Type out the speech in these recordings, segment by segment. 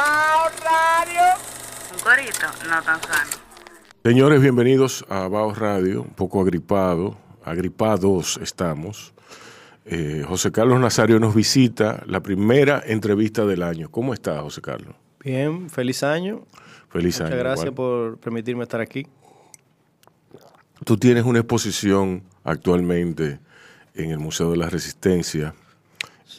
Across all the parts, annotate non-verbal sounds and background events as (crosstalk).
Radio. Un corito no tan sano. Señores, bienvenidos a Bao Radio, un poco agripado, agripados estamos. Eh, José Carlos Nazario nos visita, la primera entrevista del año. ¿Cómo está, José Carlos? Bien, feliz año. Feliz año. Muchas gracias por permitirme estar aquí. Tú tienes una exposición actualmente en el Museo de la Resistencia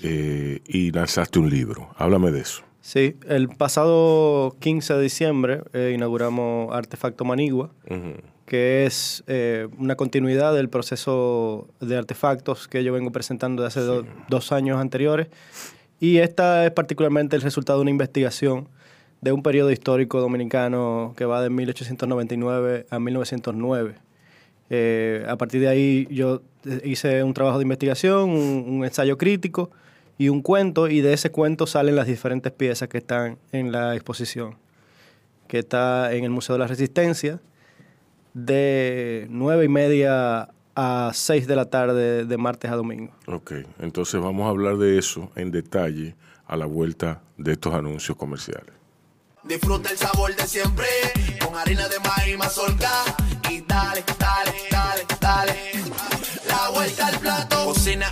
eh, y lanzaste un libro. Háblame de eso. Sí, el pasado 15 de diciembre eh, inauguramos Artefacto Manigua, que es eh, una continuidad del proceso de artefactos que yo vengo presentando desde hace dos años anteriores. Y esta es particularmente el resultado de una investigación de un periodo histórico dominicano que va de 1899 a 1909. Eh, a partir de ahí yo hice un trabajo de investigación, un ensayo crítico, y un cuento, y de ese cuento salen las diferentes piezas que están en la exposición, que está en el Museo de la Resistencia, de nueve y media a 6 de la tarde de martes a domingo. Ok, entonces vamos a hablar de eso en detalle a la vuelta de estos anuncios comerciales. Disfruta el sabor de siempre con harina de maíz mazorca y dale, dale, dale, dale. La vuelta al plato, cocina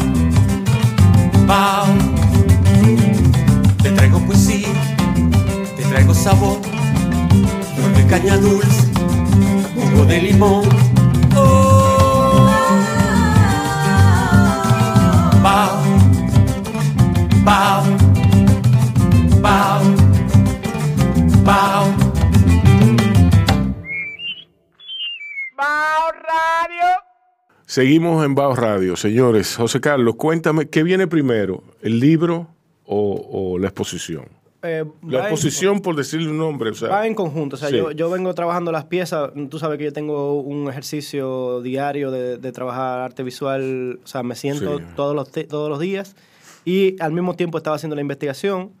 Seguimos en Bajo Radio, señores. José Carlos, cuéntame, ¿qué viene primero, el libro o, la exposición? Eh, la exposición, por decirle un nombre. O sea, va en conjunto. O sea, yo, vengo trabajando las piezas. Tú sabes que yo tengo un ejercicio diario de, trabajar arte visual. O sea, me siento todos, los todos los días. Y al mismo tiempo estaba haciendo la investigación.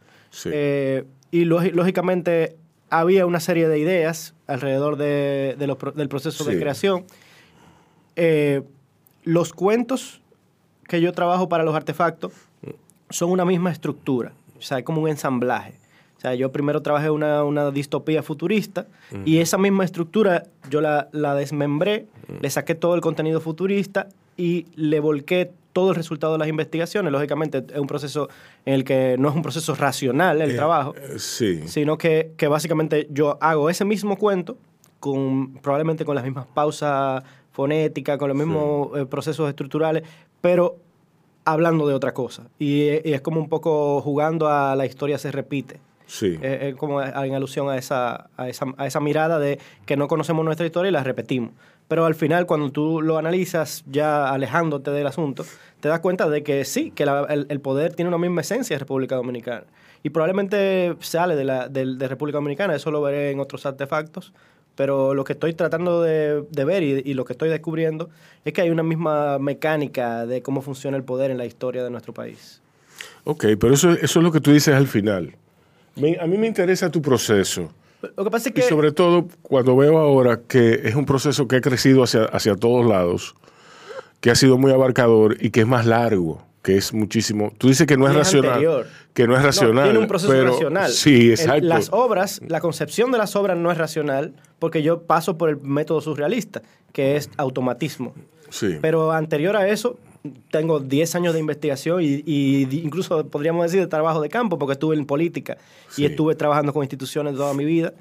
Eh, y lógicamente había una serie de ideas alrededor de, del proceso de creación. Eh, los cuentos que yo trabajo para los artefactos son una misma estructura, o sea, es como un ensamblaje. O sea, yo primero trabajé una, una distopía futurista y esa misma estructura yo la, la desmembré, le saqué todo el contenido futurista y le volqué todo el resultado de las investigaciones. Lógicamente es un proceso en el que no es un proceso racional el eh, trabajo, eh, sí. sino que, que, básicamente yo hago ese mismo cuento con probablemente con las mismas pausas fonética, con los mismos eh, procesos estructurales, pero hablando de otra cosa. Y, es como un poco jugando a la historia se repite. Sí. Es, como en alusión a esa, a, esa, a esa mirada de que no conocemos nuestra historia y la repetimos. Pero al final, cuando tú lo analizas, ya alejándote del asunto, te das cuenta de que sí, que el, el, poder tiene una misma esencia en República Dominicana. Y probablemente sale de, la, de, de República Dominicana, eso lo veré en otros artefactos, pero lo que estoy tratando de, ver y, lo que estoy descubriendo es que hay una misma mecánica de cómo funciona el poder en la historia de nuestro país. Ok, pero eso, eso es lo que tú dices al final. a mí me interesa tu proceso. Lo que pasa es que... Y sobre todo cuando veo ahora que es un proceso que ha crecido hacia, hacia todos lados, que ha sido muy abarcador y que es más largo. Que es muchísimo. Tú dices que no es, Es racional. anterior. Que no es No, racional. tiene un proceso pero- racional. Sí, exacto. las obras, la concepción de las obras no es racional porque yo paso por el método surrealista, que es automatismo. Sí. Pero anterior a eso, tengo 10 años de investigación y, incluso podríamos decir de trabajo de campo, porque estuve en política Sí. y estuve trabajando con instituciones toda mi vida.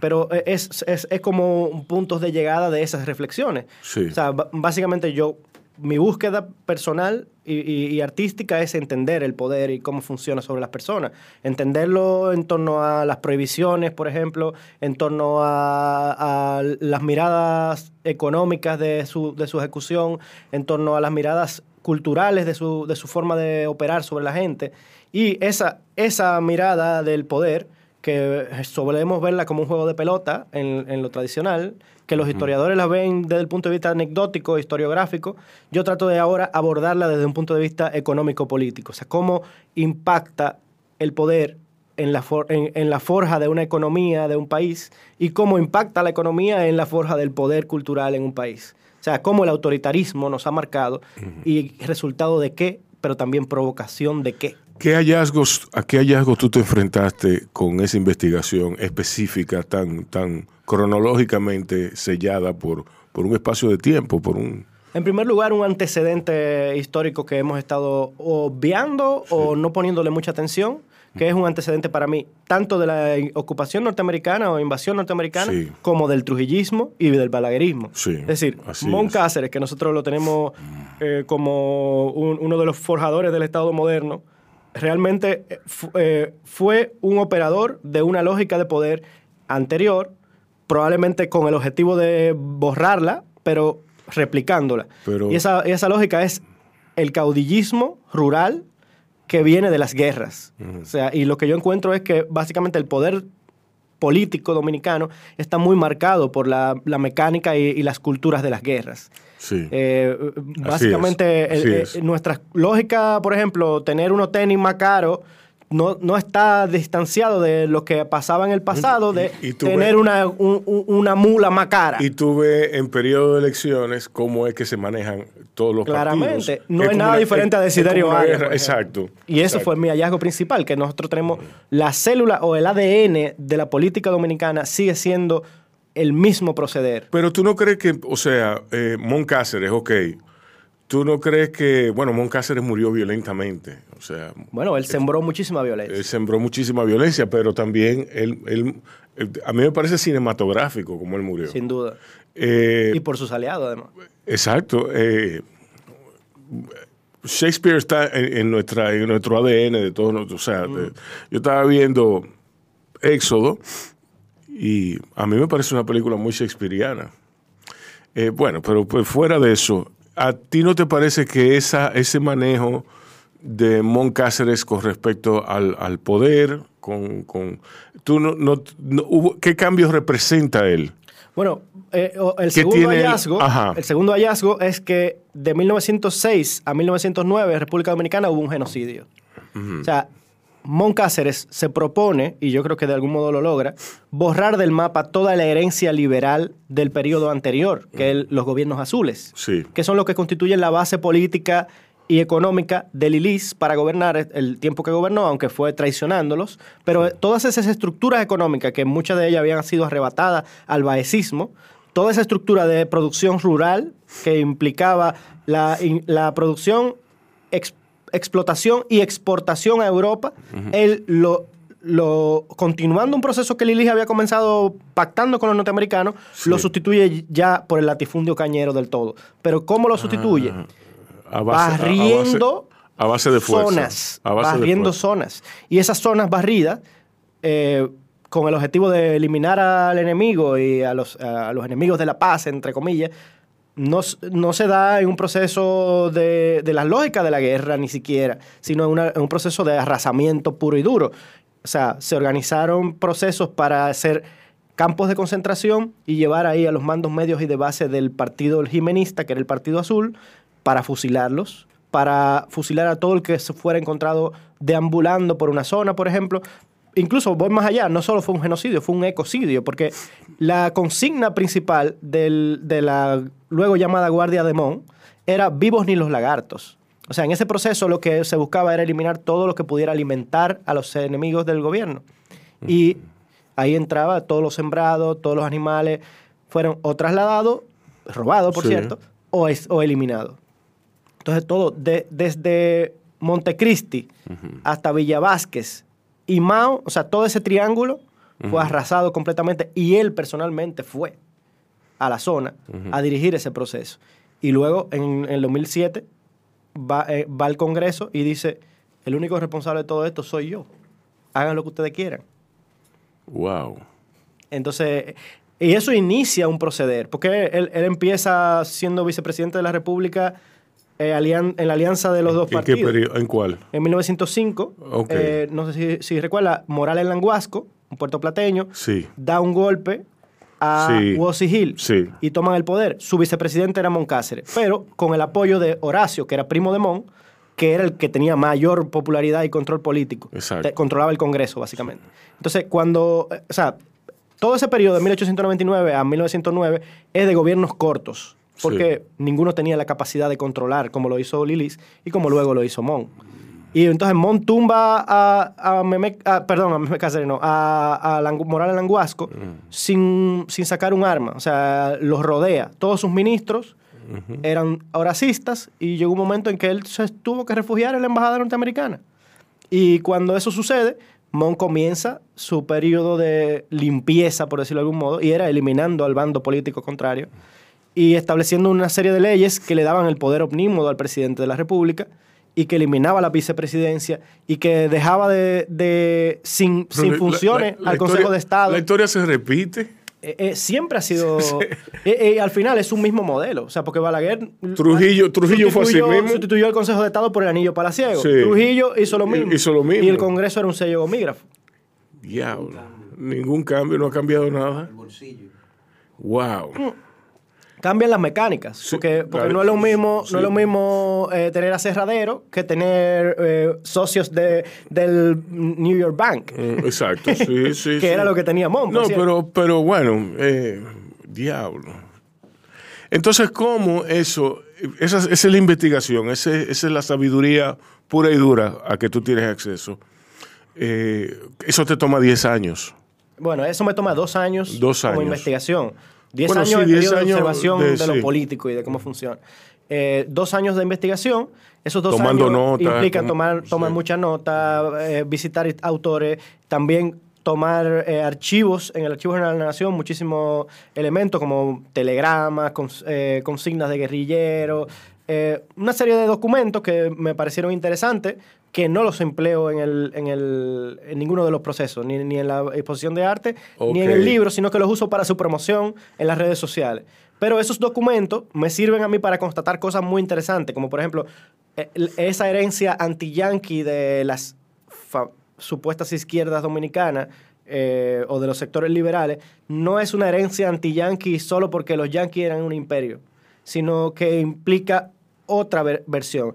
Pero es, es, es como puntos de llegada de esas reflexiones. Sí. O sea, básicamente yo, mi búsqueda personal y, artística es entender el poder y cómo funciona sobre las personas. Entenderlo en torno a las prohibiciones, por ejemplo, en torno a, las miradas económicas de su, de su ejecución, en torno a las miradas culturales de su, de su forma de operar sobre la gente. Y esa, esa mirada del poder, que solemos verla como un juego de pelota en lo tradicional, que los historiadores la ven desde el punto de vista anecdótico, historiográfico, yo trato de ahora abordarla desde un punto de vista económico-político. O sea, cómo impacta el poder en la, for- en, en la forja de una economía de un país y cómo impacta la economía en la forja del poder cultural en un país. O sea, cómo el autoritarismo nos ha marcado y resultado de qué, pero también provocación de qué. ¿Qué hallazgos, ¿A qué hallazgos tú te enfrentaste con esa investigación específica tan, tan cronológicamente sellada por, por un espacio de tiempo, por un... En primer lugar, un antecedente histórico que hemos estado obviando o no poniéndole mucha atención, que es un antecedente para mí tanto de la ocupación norteamericana o invasión norteamericana Sí. como del trujillismo y del balaguerismo. Sí, es decir, Mon es. Cáceres, que nosotros lo tenemos eh, como un- uno de los forjadores del Estado moderno, realmente eh, eh, fue un operador de una lógica de poder anterior, probablemente con el objetivo de borrarla, pero replicándola. Pero- y esa, esa lógica es el caudillismo rural que viene de las guerras. O sea, y lo que yo encuentro es que básicamente el poder político dominicano está muy marcado por la, la mecánica y, y las culturas de las guerras. Sí. Eh, básicamente, es, así el- eh, es. nuestra lógica, por ejemplo, tener unos tenis más caros, no, no está distanciado de lo que pasaba en el pasado, de Y- y tú tener ves- una, un- un- una mula más cara. Y tú ves en periodo de elecciones cómo es que se manejan todos los Claramente. partidos. No es nada una- diferente a es- es Desiderio Arias. Exacto. Y eso exacto. fue mi hallazgo principal, que nosotros tenemos la célula o el ADN de la política dominicana sigue siendo el mismo proceder. Pero tú no crees que, o sea, eh, Mon Cáceres, ok. Tú no crees que, bueno, Mon Cáceres murió violentamente. O sea, Bueno, él sembró muchísima violencia. él sembró muchísima violencia, pero también él, él- él- a mí me parece cinematográfico como él murió. sin duda. Eh, Y por sus aliados, además. Exacto. eh, Shakespeare está en, en nuestra, en nuestro ADN de todos nosotros. O sea, de- yo estaba viendo Éxodo y a mí me parece una película muy shakespeariana. Eh, bueno, pero pues fuera de eso, ¿a ti no te parece que esa, ese manejo de Mon Cáceres con respecto al, al poder, con, con tú no, no- no- hubo- ¿qué cambios representa él? Bueno, eh, el ¿Qué segundo hallazgo, el segundo hallazgo es que de 1906 a 1909 en República Dominicana hubo un genocidio. O sea, Mon Cáceres se propone, y yo creo que de algún modo lo logra, borrar del mapa toda la herencia liberal del periodo anterior, que es los gobiernos azules, Sí. que son los que constituyen la base política y económica del ILIS para gobernar el tiempo que gobernó, aunque fue traicionándolos. Pero todas esas estructuras económicas, que muchas de ellas habían sido arrebatadas al baecismo, toda esa estructura de producción rural que implicaba la, producción, ex- explotación y exportación a Europa, él lo, lo continuando un proceso que el ILIS había comenzado pactando con los norteamericanos, Sí. lo sustituye ya por el latifundio cañero del todo. Pero ¿cómo lo sustituye? A base- a- a base- barriendo a base de fuerza. zonas, A base de barriendo zonas. Y esas zonas barridas, eh, con el objetivo de eliminar al enemigo y a los, a los enemigos de la paz, entre comillas, no, no se da en un proceso de, de la lógica de la guerra ni siquiera, sino en, en un proceso de arrasamiento puro y duro. O sea, se organizaron procesos para hacer campos de concentración y llevar ahí a los mandos medios y de base del partido jimenista, que era el Partido Azul, para fusilarlos, para fusilar a todo el que se fuera encontrado deambulando por una zona, por ejemplo. Incluso voy más allá, no solo fue un genocidio, fue un ecocidio, porque la consigna principal del- de la luego llamada Guardia de Mon era vivos ni los lagartos. O sea, en ese proceso lo que se buscaba era eliminar todo lo que pudiera alimentar a los enemigos del gobierno. Y ahí entraba todos los sembrados, todos los animales, fueron o trasladados, robados, por Sí. cierto, o, es- o eliminados. Entonces todo, de- desde Montecristi hasta Villa Vázquez y Mao, o sea, todo ese triángulo fue arrasado completamente y él personalmente fue a la zona a dirigir ese proceso. Y luego, en, en el 2007, va, eh, va al Congreso y dice, el único responsable de todo esto soy yo. Hagan lo que ustedes quieran. Wow. Entonces, y eso inicia un proceder, porque él, él empieza siendo vicepresidente de la República eh, alian- en la alianza de los dos ¿En qué partidos. periodo? ¿En cuál? En 1905, Ok. eh, no sé si, si recuerda, Morales Languasco, un puertoplateño, Sí. da un golpe a Sí. Hill Sí. y toman el poder. Su vicepresidente era Moncáceres, pero con el apoyo de Horacio, que era primo de Mon, que era el que tenía mayor popularidad y control político. Exacto. Controlaba el Congreso, básicamente. Entonces, cuando, eh, o sea, todo ese periodo de 1899 a 1909 es de gobiernos cortos, porque ninguno tenía la capacidad de controlar, como lo hizo Lilis y como luego lo hizo Mon. Y entonces Mon tumba a, a Meme, a- perdón, a Meme Cáceres, no, a, a Langu- Morales Languasco sin, sin sacar un arma. O sea, los rodea. Todos sus ministros eran horacistas y llegó un momento en que él se tuvo que refugiar en la embajada norteamericana. Y cuando eso sucede, Mon comienza su periodo de limpieza, por decirlo de algún modo, y era eliminando al bando político contrario y estableciendo una serie de leyes que le daban el poder omnímodo al presidente de la República y que eliminaba la vicepresidencia y que dejaba de, de- sin, sin funciones la- la al Consejo de Estado. La historia se repite. Eh, eh, siempre ha sido... (laughs) eh, eh, al final es un mismo modelo. O sea, porque Balaguer... Trujillo- Trujillo fue así mismo. Sustituyó al Consejo de Estado por el anillo palaciego. Sí. Trujillo hizo lo mismo. Hizo lo mismo. Y el Congreso era un sello gomígrafo. Diablo. Ningún cambio, no ha cambiado nada. Wow. Cambian las mecánicas. Sí, porque porque claro. no es lo mismo, Sí. no es lo mismo eh, tener aserradero que tener eh, socios de, del New York Bank. Mm, Exacto, sí, (laughs) sí. que sí. era lo que tenía Mon. No, pero, pero bueno, eh, diablo. Entonces, ¿cómo eso? Esa, esa es la investigación, esa es la sabiduría pura y dura a que tú tienes acceso. Eh, eso te toma 10 años. Bueno, eso me toma dos años, Dos como años. investigación. Diez Bueno, años sí, de diez periodo de años observación de- de, sí. lo político y de cómo funciona. Eh, dos años de investigación. Esos dos Tomando años nota, implican tom- tomar, tomar sí. muchas notas, eh, visitar autores, también tomar eh, archivos, en el Archivo General de la Nación, muchísimos elementos como telegramas, cons- consignas de guerrilleros, una serie de documentos que me parecieron interesantes, que no los empleo en, el, en, el, en ninguno de los procesos, ni, ni en la exposición de arte, ni en el libro, sino que los uso para su promoción en las redes sociales. Pero esos documentos me sirven a mí para constatar cosas muy interesantes, como por ejemplo eh, esa herencia anti-yankee de las supuestas izquierdas dominicanas eh, o de los sectores liberales, no es una herencia anti-yankee solo porque los yankees eran un imperio, sino que implica otra ver- versión.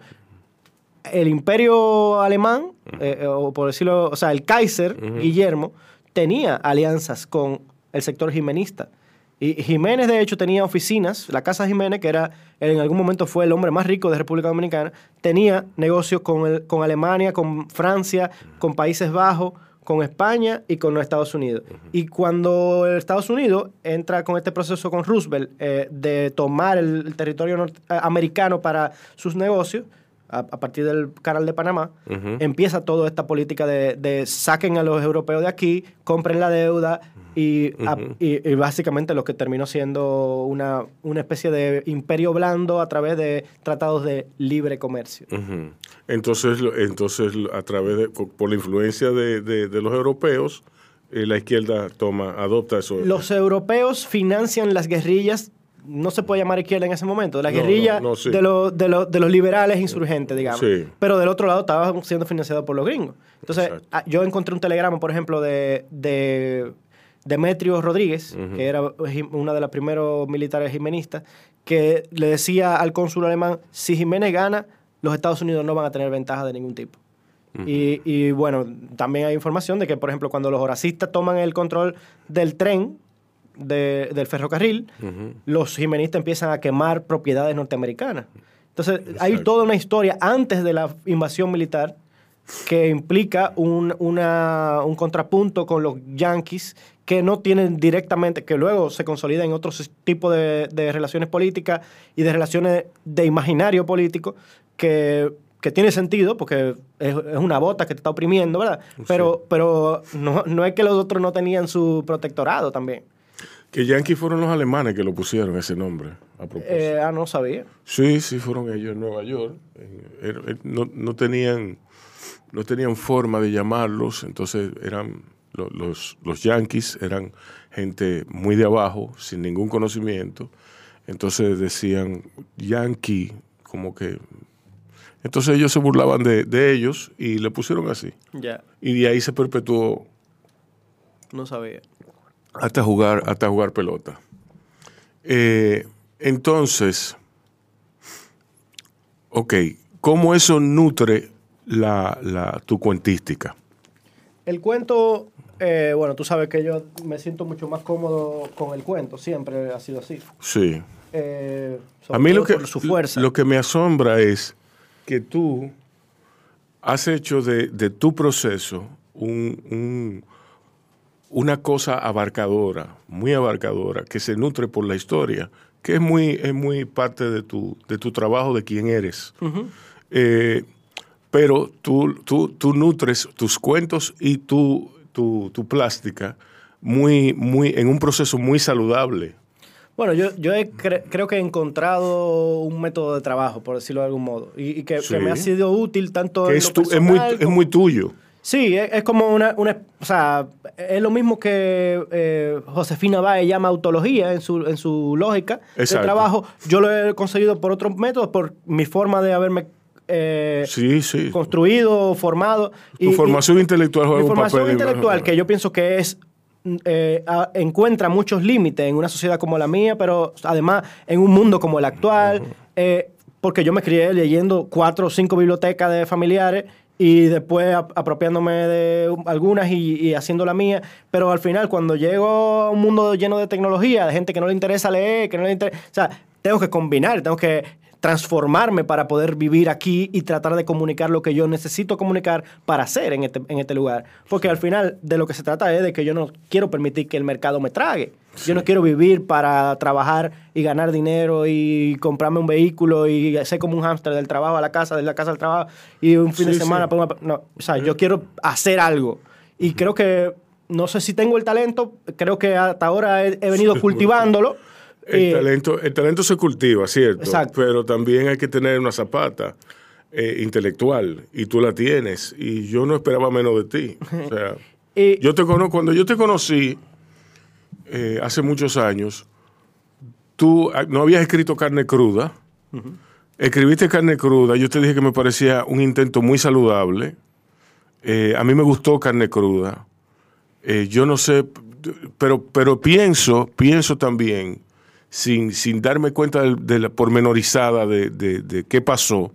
El imperio alemán, eh, eh, o por decirlo, o sea, el Kaiser, Guillermo, tenía alianzas con el sector jimenista. Y Jiménez, de hecho, tenía oficinas, la Casa Jiménez, que era en algún momento fue el hombre más rico de República Dominicana, tenía negocios con, el- con Alemania, con Francia, con Países Bajos, con España y con los Estados Unidos. Y cuando Estados Unidos entra con este proceso con Roosevelt eh, de tomar el, el territorio norte- eh, americano para sus negocios, a, a partir del canal de Panamá, empieza toda esta política de, de saquen a los europeos de aquí, compren la deuda y, a- y- y básicamente lo que terminó siendo una, una especie de imperio blando a través de tratados de libre comercio. Entonces, entonces a través de, por por la influencia de, de- de los europeos, eh, la izquierda toma, adopta eso. Los europeos financian las guerrillas, no se puede llamar izquierda en ese momento, la No, guerrilla no, no, sí. de, los, de, los, de los liberales insurgentes, digamos. Sí. Pero del otro lado estaba siendo financiado por los gringos. Entonces, Exacto. ah, yo encontré un telegrama, por ejemplo, de, de Demetrio Rodríguez, que era una de las primeros militares jimenistas, que le decía al cónsul alemán, si Jiménez gana, los Estados Unidos no van a tener ventaja de ningún tipo. y, y, bueno, también hay información de que, por ejemplo, cuando los horacistas toman el control del tren, de- del ferrocarril, los jimenistas empiezan a quemar propiedades norteamericanas. Entonces, hay toda una historia antes de la invasión militar que implica un, una- un contrapunto con los yanquis que no tienen directamente, que luego se consolida en otros tipos de, de relaciones políticas y de relaciones de imaginario político que, que tiene sentido porque es, es una bota que te está oprimiendo, ¿verdad? Pero, pero no, no es que los otros no tenían su protectorado también. Que Yankee fueron los alemanes que lo pusieron ese nombre, a propósito. Eh, ah, no sabía. Sí, sí, fueron ellos en Nueva York. Eh, er- no, no tenían, no tenían forma de llamarlos, entonces eran lo- los, los yankees, eran gente muy de abajo, sin ningún conocimiento. Entonces decían yankee, como que... Entonces ellos se burlaban de, de ellos y le pusieron así. Ya, Y de ahí se perpetuó no sabía. Hasta jugar, hasta jugar pelota. Eh, entonces, ok, ¿cómo eso nutre la, la- tu cuentística? El cuento, eh, bueno, tú sabes que yo me siento mucho más cómodo con el cuento, siempre ha sido así. Sí. Eh, A mí lo que, su fuerza. lo que me asombra es que tú has hecho de, de tu proceso un- un- una cosa abarcadora, muy abarcadora, que se nutre por la historia, que es muy, es muy parte de tu, de tu trabajo, de quién eres. Eh, pero tú, tú, tú nutres tus cuentos y tu, tu, tu plástica muy, muy, en un proceso muy saludable. Bueno, yo, yo he cre- creo que he encontrado un método de trabajo, por decirlo de algún modo, y, y que, Sí. que me ha sido útil tanto Que en es, lo tu- es, muy, personal es como- muy tuyo. Sí, es, es como una, una- O sea, es lo mismo que eh, Josefina Baez llama autología en su, en su lógica de Exacto. trabajo. Yo lo he conseguido por otros métodos, por mi forma de haberme eh, Sí, sí. construido, formado. Tu formación intelectual juega Mi un formación papel intelectual, que yo pienso que es eh, a- encuentra muchos límites en una sociedad como la mía, pero además en un mundo como el actual, eh, porque yo me crié leyendo cuatro o cinco bibliotecas de familiares y después ap- apropiándome de algunas y haciendo la mía, pero al final cuando llego a un mundo lleno de tecnología, de gente que no le interesa leer, que no le interesa, o sea, tengo que combinar, tengo que transformarme para poder vivir aquí y tratar de comunicar lo que yo necesito comunicar para hacer en este, en este lugar. Porque al final de lo que se trata es de que yo no quiero permitir que el mercado me trague. Yo no quiero vivir para trabajar y ganar dinero y comprarme un vehículo y ser como un hámster del trabajo a la casa, de la casa al trabajo y un fin de semana. una- no, o sea, yo quiero hacer algo. Y creo que, no sé si tengo el talento, creo que hasta ahora he, he venido cultivándolo. El, Eh, talento, el talento se cultiva, ¿cierto? Exacto. Pero también hay que tener una zapata eh, intelectual y tú la tienes. Y yo no esperaba menos de ti. O sea, y- (laughs) yo te conozco, cuando yo te conocí eh, hace muchos años, tú ah, no habías escrito carne cruda. Escribiste carne cruda. Yo te dije que me parecía un intento muy saludable. Eh, a mí me gustó carne cruda. Eh, yo no sé, pero, pero pienso, pienso también, sin, sin darme cuenta de, de la pormenorizada de, de, de qué pasó,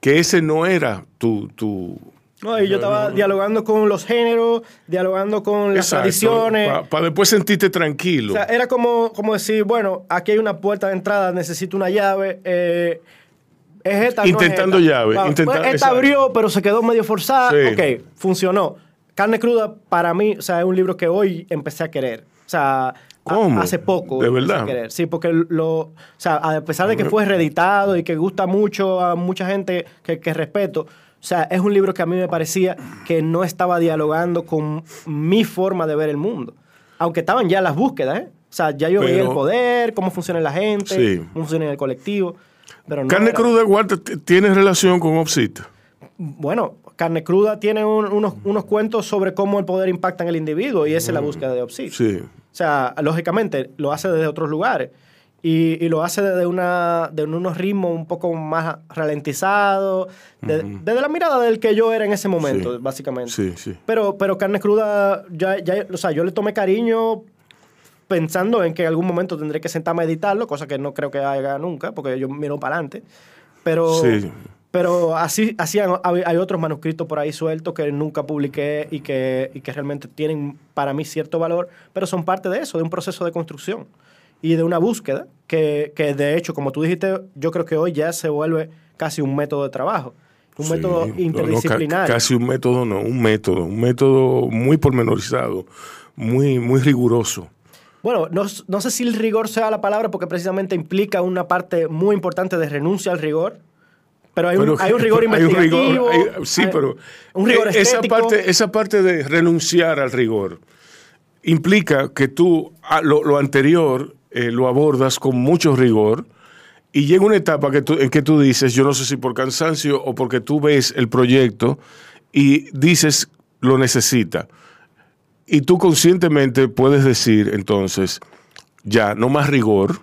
que ese no era tu... tu No, y yo estaba dialogando con los géneros, dialogando con las Exacto, tradiciones. Para después sentirte tranquilo. O sea, era como, como decir, bueno, aquí hay una puerta de entrada, necesito una llave. eh, es esta, no es Intentando esta. llave, intenta- pues, esta abrió, pero se quedó medio forzada. Sí. Ok, funcionó. Carne cruda, para mí, o sea, es un libro que hoy empecé a querer. O sea, ¿Cómo? hace poco. ¿De verdad? querer. Sí, porque lo, o sea, a pesar de que fue reeditado y que gusta mucho a mucha gente que, que respeto, o sea, es un libro que a mí me parecía que no estaba dialogando con mi forma de ver el mundo. Aunque estaban ya las búsquedas, ¿eh? O sea, ya yo veía el poder, cómo funciona la gente, Sí. cómo funciona el colectivo. Pero no carne era- cruda, guarda, t- tiene relación con Opsit. Bueno, Carne Cruda tiene un- unos, unos cuentos sobre cómo el poder impacta en el individuo y esa es la búsqueda de Opsit. Sí. O sea, lógicamente lo hace desde otros lugares y, y lo hace desde, una, de unos ritmos un poco más ralentizados, de- desde la mirada del que yo era en ese momento, Sí. básicamente. Sí, sí. Pero, pero Carne Cruda, ya, ya, o sea, yo le tomé cariño pensando en que en algún momento tendré que sentarme a editarlo, cosa que no creo que haga nunca, porque yo miro para adelante. Pero, Sí. Pero así, así hay, hay otros manuscritos por ahí sueltos que nunca publiqué y que, y que realmente tienen para mí cierto valor, pero son parte de eso, de un proceso de construcción. y de una búsqueda que, que de hecho, como tú dijiste, yo creo que hoy ya se vuelve casi un método de trabajo. Un Sí, método no, interdisciplinario. casi un método, no, un método, un método muy pormenorizado, muy, muy riguroso. Bueno, no, no sé si el rigor sea la palabra porque precisamente implica una parte muy importante de renuncia al rigor. Pero hay, un, Pero- hay un rigor (laughs) hay un investigativo. rigor, hay- sí, hay pero Un rigor eh, esa parte, esa parte de renunciar al rigor implica que tú ah, lo, lo anterior eh, lo abordas con mucho rigor y llega una etapa que tú- en que tú dices, yo no sé si por cansancio o porque tú ves el proyecto y dices lo necesita. Y tú conscientemente puedes decir entonces, ya, no más rigor.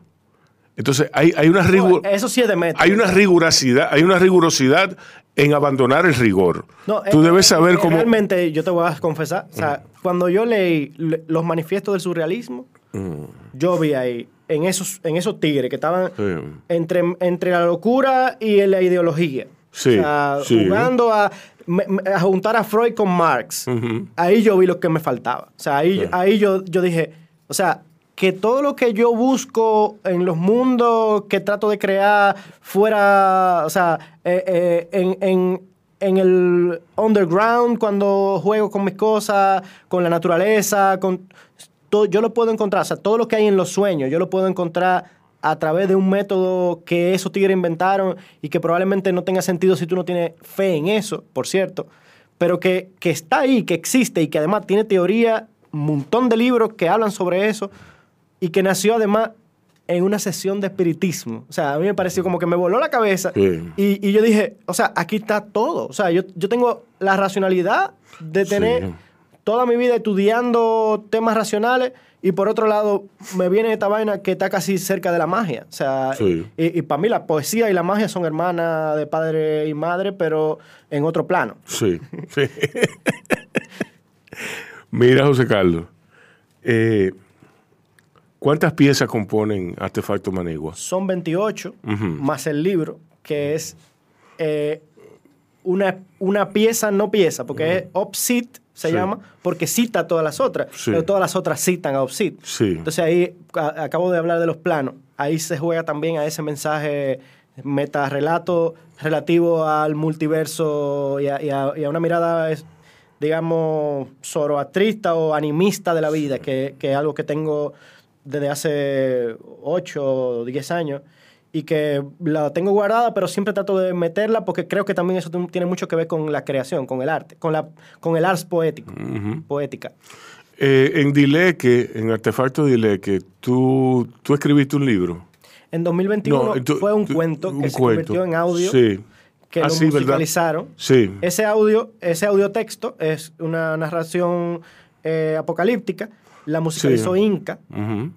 Entonces hay, hay una rigor, Eso sí es de hay una rigurosidad, hay una rigurosidad en abandonar el rigor. No, Tú eh, debes saber eh, cómo. Realmente, yo te voy a confesar, o sea, cuando yo leí le- los manifiestos del surrealismo, Mm. yo vi ahí, en esos, en esos tigres que estaban Sí. entre, entre la locura y la ideología. Sí, O sea, sí. jugando a, a juntar a Freud con Marx. Ujú. Ahí yo vi lo que me faltaba. O sea, ahí, ahí yo, yo dije, o sea, que todo lo que yo busco en los mundos que trato de crear fuera, o sea, eh, eh, en, en- en el underground, cuando juego con mis cosas, con la naturaleza, con todo, yo lo puedo encontrar, o sea, todo lo que hay en los sueños, yo lo puedo encontrar a través de un método que esos tigres inventaron y que probablemente no tenga sentido si tú no tienes fe en eso, por cierto, pero que, que está ahí, que existe y que además tiene teoría, un montón de libros que hablan sobre eso y que nació además en una sesión de espiritismo. O sea, a mí me pareció como que me voló la cabeza Sí. y, y yo dije, o sea, aquí está todo. O sea, yo, yo tengo la racionalidad de tener Sí. toda mi vida estudiando temas racionales y por otro lado me viene esta vaina que está casi cerca de la magia. O sea, Sí. y, para mí la poesía y la magia son hermanas de padre y madre, pero en otro plano. Sí, sí. (laughs) (laughs) Mira, José Carlos, eh, ¿cuántas piezas componen Artefacto Manigua? Son 28 Ujú. más el libro, que es eh, una, una pieza, no pieza, porque es Opsit, se Sí. llama, porque cita todas las otras, Sí. pero todas las otras citan a Opsit. Sí. Entonces ahí a- acabo de hablar de los planos. Ahí se juega también a ese mensaje metarrelato relativo al multiverso y a, y a- y a una mirada, es- digamos, zoroastrista o animista de la vida, que, que es algo que tengo desde hace 8 o 10 años y que la tengo guardada, pero siempre trato de meterla porque creo que también eso tiene mucho que ver con la creación, con el arte, con, la, con el ars poético, poética. Eh, en Dileque, en Artefacto Dileque, tú, tú escribiste un libro. En 2021 No, tú- fue un tú- cuento un que se cuento. convirtió en audio, Sí. que Ah, lo sí, ¿verdad? musicalizaron. Sí. Ese audio, ese audio texto es una narración eh, apocalíptica, la musicalizó Sí. Inca,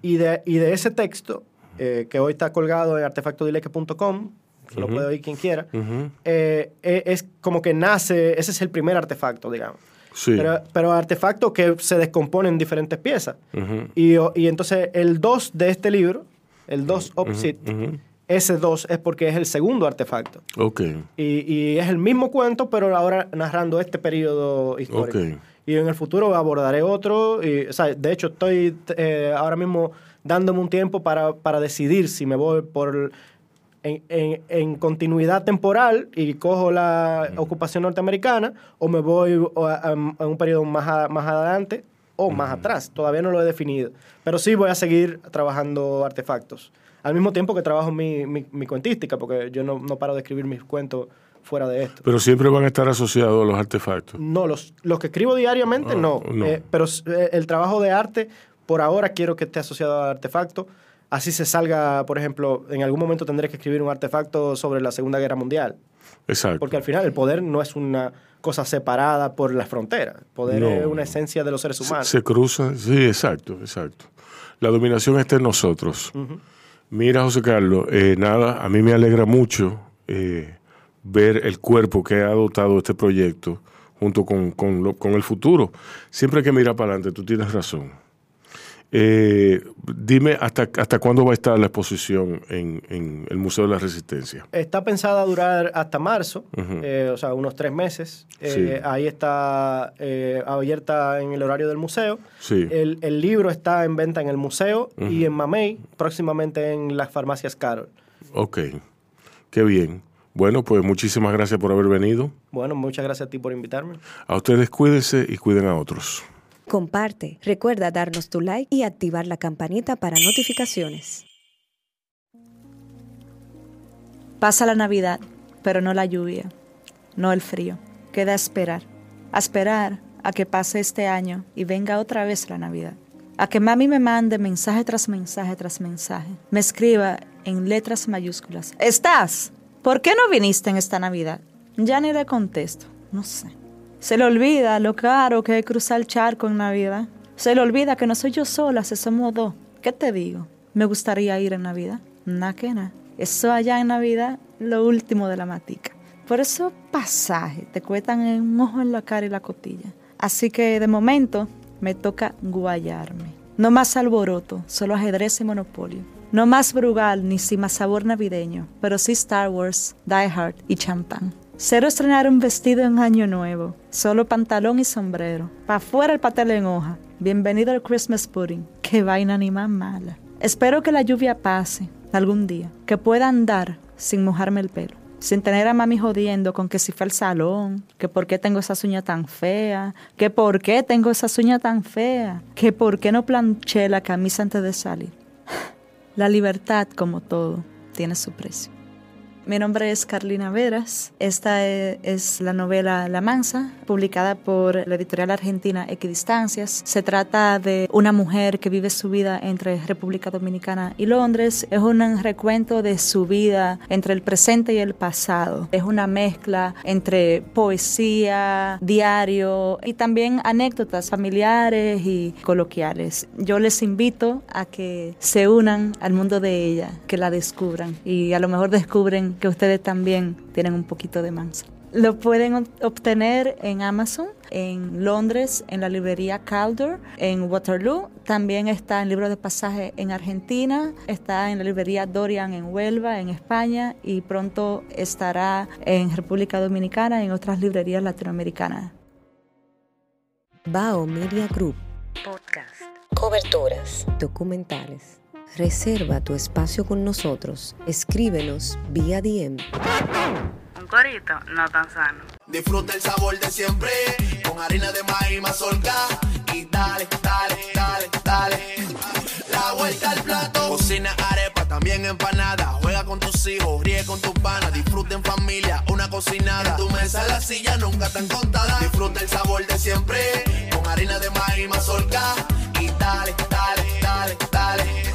y, de, y de ese texto, eh, que hoy está colgado en artefactodileque.com, que lo puede oír quien quiera, eh, eh, es como que nace, ese es el primer artefacto, digamos. Sí. Pero, pero artefacto que se descompone en diferentes piezas. Y, y entonces el 2 de este libro, el 2 Opsit, ese 2 es porque es el segundo artefacto. Ok. Y, y es el mismo cuento, pero ahora narrando este periodo histórico. Ok. Y en el futuro abordaré otro. Y, o sea, de hecho, estoy eh, ahora mismo dándome un tiempo para, para decidir si me voy por en, en- en continuidad temporal y cojo la ocupación norteamericana o me voy a, a- a un periodo más, a- más adelante o más atrás. Todavía no lo he definido. Pero sí voy a seguir trabajando artefactos. Al mismo tiempo que trabajo mi, mi, mi cuentística, porque yo no, no paro de escribir mis cuentos fuera de esto. Pero siempre van a estar asociados a los artefactos. No, los, los que escribo diariamente Ah, no. no. Eh, pero eh, el trabajo de arte, por ahora quiero que esté asociado al artefacto. Así se salga, por ejemplo, en algún momento tendré que escribir un artefacto sobre la Segunda Guerra Mundial. Exacto. Porque al final el poder no es una cosa separada por las fronteras. El poder No. es una esencia de los seres Se- humanos. Se cruzan, sí, exacto, exacto. La dominación está en nosotros. Mira, José Carlos, eh, nada, a mí me alegra mucho eh, ver el cuerpo que ha adoptado este proyecto junto con, con lo- con el futuro. Siempre hay que mirar para adelante, tú tienes razón. Eh, dime, ¿hasta, ¿hasta cuándo va a estar la exposición en, en el Museo de la Resistencia? Está pensada durar hasta marzo, eh, o sea, unos tres meses. Eh, ahí está eh, abierta en el horario del museo. Sí. El, el libro está en venta en el museo y en Mamey, próximamente en las farmacias Carol. Ok, qué bien. Bueno, pues muchísimas gracias por haber venido. Bueno, muchas gracias a ti por invitarme. A ustedes cuídense y cuiden a otros. Comparte, recuerda darnos tu like y activar la campanita para notificaciones. Pasa la Navidad, pero no la lluvia, no el frío. Queda a esperar, a esperar a que pase este año y venga otra vez la Navidad. A que mami me mande mensaje tras mensaje tras mensaje, me escriba en letras mayúsculas. ¿Estás? ¿Por qué no viniste en esta Navidad? Ya ni le contesto, no sé. Se le olvida lo caro que es cruzar el charco en Navidad. Se le olvida que no soy yo sola, se somos dos. ¿Qué te digo? Me gustaría ir en Navidad. Na que na. Eso allá en Navidad, lo último de la matica. Por eso pasaje te cuestan un ojo en la cara y la cotilla. Así que de momento me toca guayarme. No más alboroto, solo ajedrez y monopolio. No más Brugal ni sin más sabor navideño, pero sí Star Wars, Die Hard y champán. Cero estrenar un vestido en año nuevo, solo pantalón y sombrero. Pa' fuera el pastel en hoja. Bienvenido al Christmas pudding. Qué vaina ni más mala. Espero que la lluvia pase algún día, que pueda andar sin mojarme el pelo, sin tener a mami jodiendo con que si fue al salón, que por qué tengo esas uñas tan feas, que por qué tengo esas uñas tan feas, que por qué no planché la camisa antes de salir. La libertad, como todo, tiene su precio. Mi nombre es Carlina Veras. Esta e- es la novela La Mansa, publicada por la editorial argentina Equidistancias. Se trata de una mujer que vive su vida entre República Dominicana y Londres. Es un recuento de su vida entre el presente y el pasado. Es una mezcla entre poesía, diario y también anécdotas familiares y coloquiales. Yo les invito a que se unan al mundo de ella, que la descubran y a lo mejor descubren que ustedes también tienen un poquito de mansa. Lo pueden ob- obtener en Amazon, en Londres, en la librería Calder, en Waterloo. También está en libro de pasaje en Argentina, está en la librería Dorian en Huelva, en España, y pronto estará en República Dominicana y en otras librerías latinoamericanas. Bao Media Group. Podcast. Coberturas. Documentales. Reserva tu espacio con nosotros. Escríbenos vía DM. Un corito no tan sano. Disfruta el sabor de siempre con harina de maíz mazorca y dale, dale, dale, dale. La vuelta al plato. Cocina arepa, también empanada. Juega con tus hijos, ríe con tus panas. Disfruta en familia, una cocinada. En tu mesa la silla nunca tan contada. Disfruta el sabor de siempre con harina de maíz mazorca y dale, dale, dale, dale.